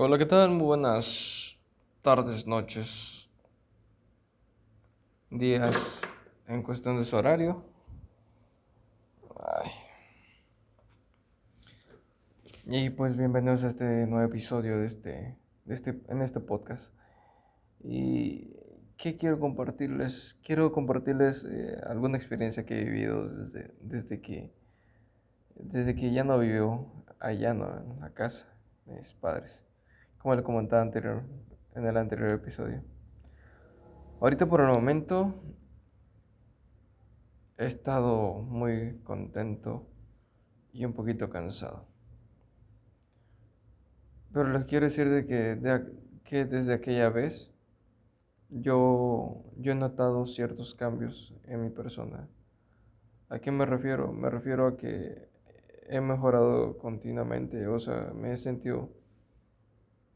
Hola, ¿qué tal? Muy buenas tardes, noches, días en cuestión de su horario. Ay. Y pues bienvenidos a este nuevo episodio de este, de este, en este podcast. ¿Y qué quiero compartirles? Quiero compartirles eh, alguna experiencia que he vivido desde, desde, que, desde que ya no vivo allá ¿no? en la casa de mis padres como le comentaba anterior, en el anterior episodio. Ahorita por el momento he estado muy contento y un poquito cansado. Pero les quiero decir de que, que desde aquella vez yo, yo he notado ciertos cambios en mi persona. ¿A qué me refiero? Me refiero a que he mejorado continuamente, o sea, me he sentido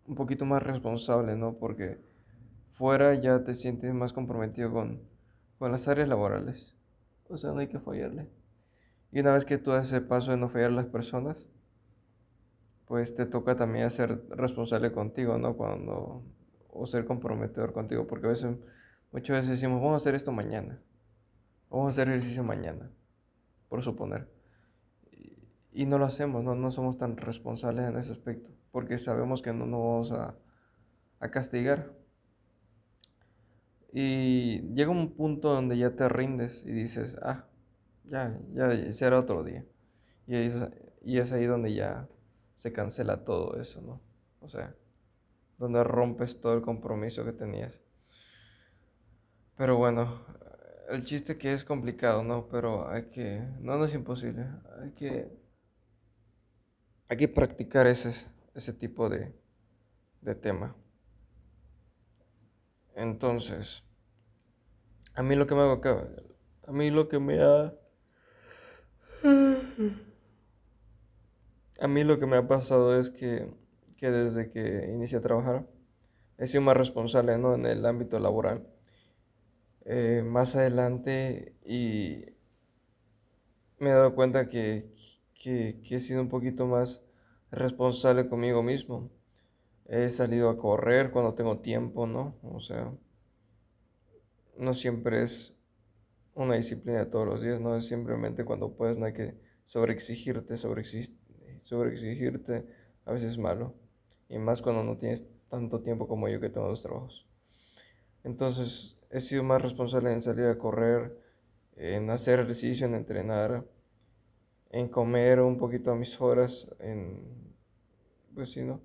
un poquito más responsable, ¿no? Porque fuera ya te sientes más comprometido con, con las áreas laborales. O sea, no hay que fallarle. Y una vez que tú haces el paso de no fallar a las personas, pues te toca también ser responsable contigo, ¿no? Cuando, o ser comprometedor contigo, porque a veces, muchas veces decimos, vamos a hacer esto mañana, vamos a hacer ejercicio mañana, por suponer. Y, no lo hacemos, ¿no? No somos tan responsables en ese aspecto porque sabemos que no nos vamos a, castigar. Y llega un punto donde ya te rindes y dices, ah, ya, ya será otro día. Y es, y es ahí donde ya se cancela todo eso, ¿no? O sea, donde rompes todo el compromiso que tenías. Pero bueno, el chiste que es complicado, ¿no? Pero hay que, no, no es imposible, hay que, hay que practicar ese, ese tipo de, de tema. Entonces, a mí lo que me a mí lo que me ha a mí lo que me ha pasado es que, que desde que inicié a trabajar he sido más responsable ¿no? en el ámbito laboral. Eh, más adelante y me he dado cuenta que, que, he sido un poquito más responsable conmigo mismo. He salido a correr cuando tengo tiempo, ¿no? O sea, no siempre es una disciplina de todos los días, no es simplemente cuando puedes, no hay que sobreexigirte, sobreexigirte a veces es malo. Y más cuando no tienes tanto tiempo como yo que tengo dos trabajos. Entonces, he sido más responsable en salir a correr, en hacer ejercicio, en entrenar, en comer un poquito a mis horas, en pues sí, ¿no?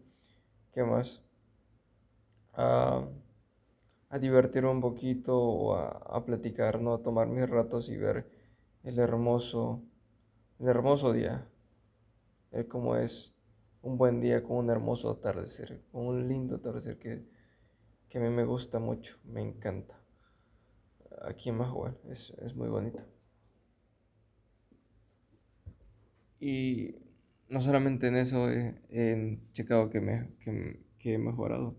¿Qué más? A, a divertirme un poquito o a, platicar, ¿no? A tomar mis ratos y ver el hermoso, el hermoso día. El cómo es un buen día con un hermoso atardecer, con un lindo atardecer que, que a mí me gusta mucho, me encanta. Aquí en Mahual es, es muy bonito. Y no solamente en eso he, checado que, me, que, que he mejorado,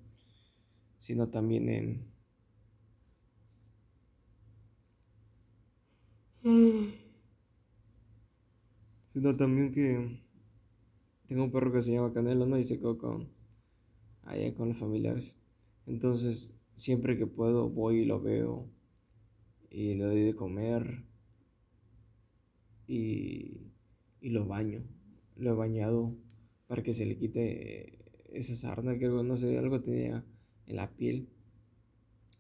sino también en... Sino también que tengo un perro que se llama Canelo, ¿no? Y se quedó con... Allá con los familiares. Entonces, siempre que puedo, voy y lo veo. Y le doy de comer. Y, y lo baño lo he bañado para que se le quite esa sarna que no sé, algo tenía en la piel,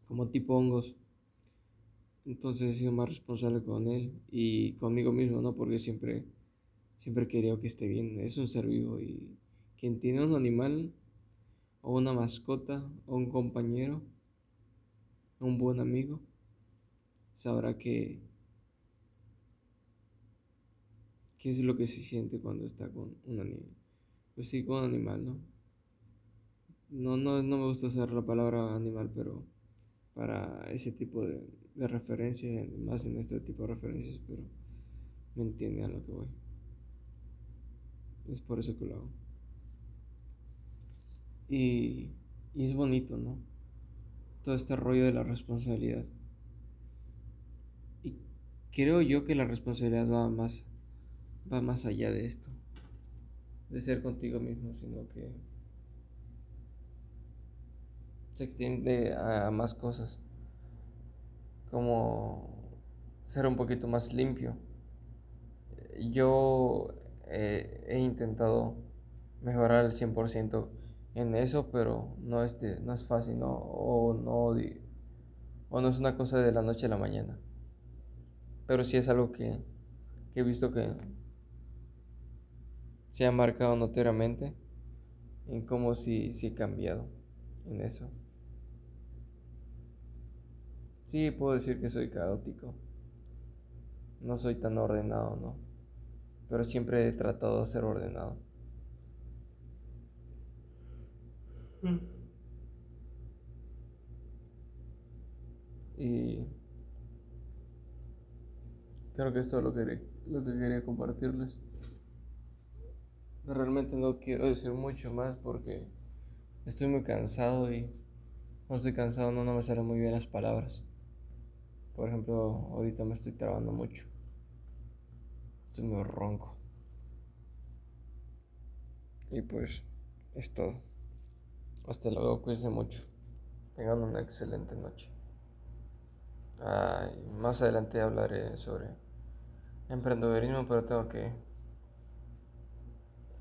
como tipo hongos. Entonces he sido más responsable con él y conmigo mismo, ¿no? Porque siempre, siempre he querido que esté bien. Es un ser vivo y quien tiene un animal o una mascota o un compañero, un buen amigo, sabrá que qué es lo que se siente cuando está con un animal. Pues sí, con un animal, ¿no? No, no, no me gusta usar la palabra animal, pero para ese tipo de, de referencias, más en este tipo de referencias, pero me entiende a lo que voy. Es por eso que lo hago. Y, y es bonito, ¿no? Todo este rollo de la responsabilidad. Y creo yo que la responsabilidad va más va más allá de esto, de ser contigo mismo, sino que se extiende a más cosas, como ser un poquito más limpio. Yo eh, he intentado mejorar el 100% en eso, pero no es, no es fácil, ¿no? O, no, o no es una cosa de la noche a la mañana. Pero sí es algo que he visto que se ha marcado notoriamente en cómo sí, sí he cambiado en eso. Sí, puedo decir que soy caótico. No soy tan ordenado, ¿no? Pero siempre he tratado de ser ordenado. Y creo que esto es lo que, lo que quería compartirles. Realmente no quiero decir mucho más porque estoy muy cansado y no estoy cansado, no, no me salen muy bien las palabras. Por ejemplo, ahorita me estoy trabando mucho. Estoy muy ronco. Y pues es todo. Hasta luego, cuídense mucho. Tengan una excelente noche. más adelante hablaré sobre emprendedorismo, pero tengo que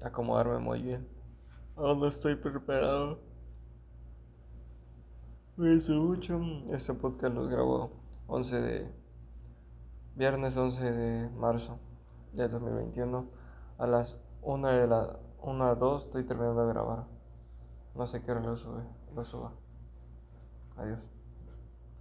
acomodarme muy bien. Aún no estoy preparado. Mucho. Este podcast lo grabo 11 de viernes 11 de marzo del 2021 a las 1 de la 1 a 2 estoy terminando de grabar. No sé qué hora lo sube, lo suba. Adiós.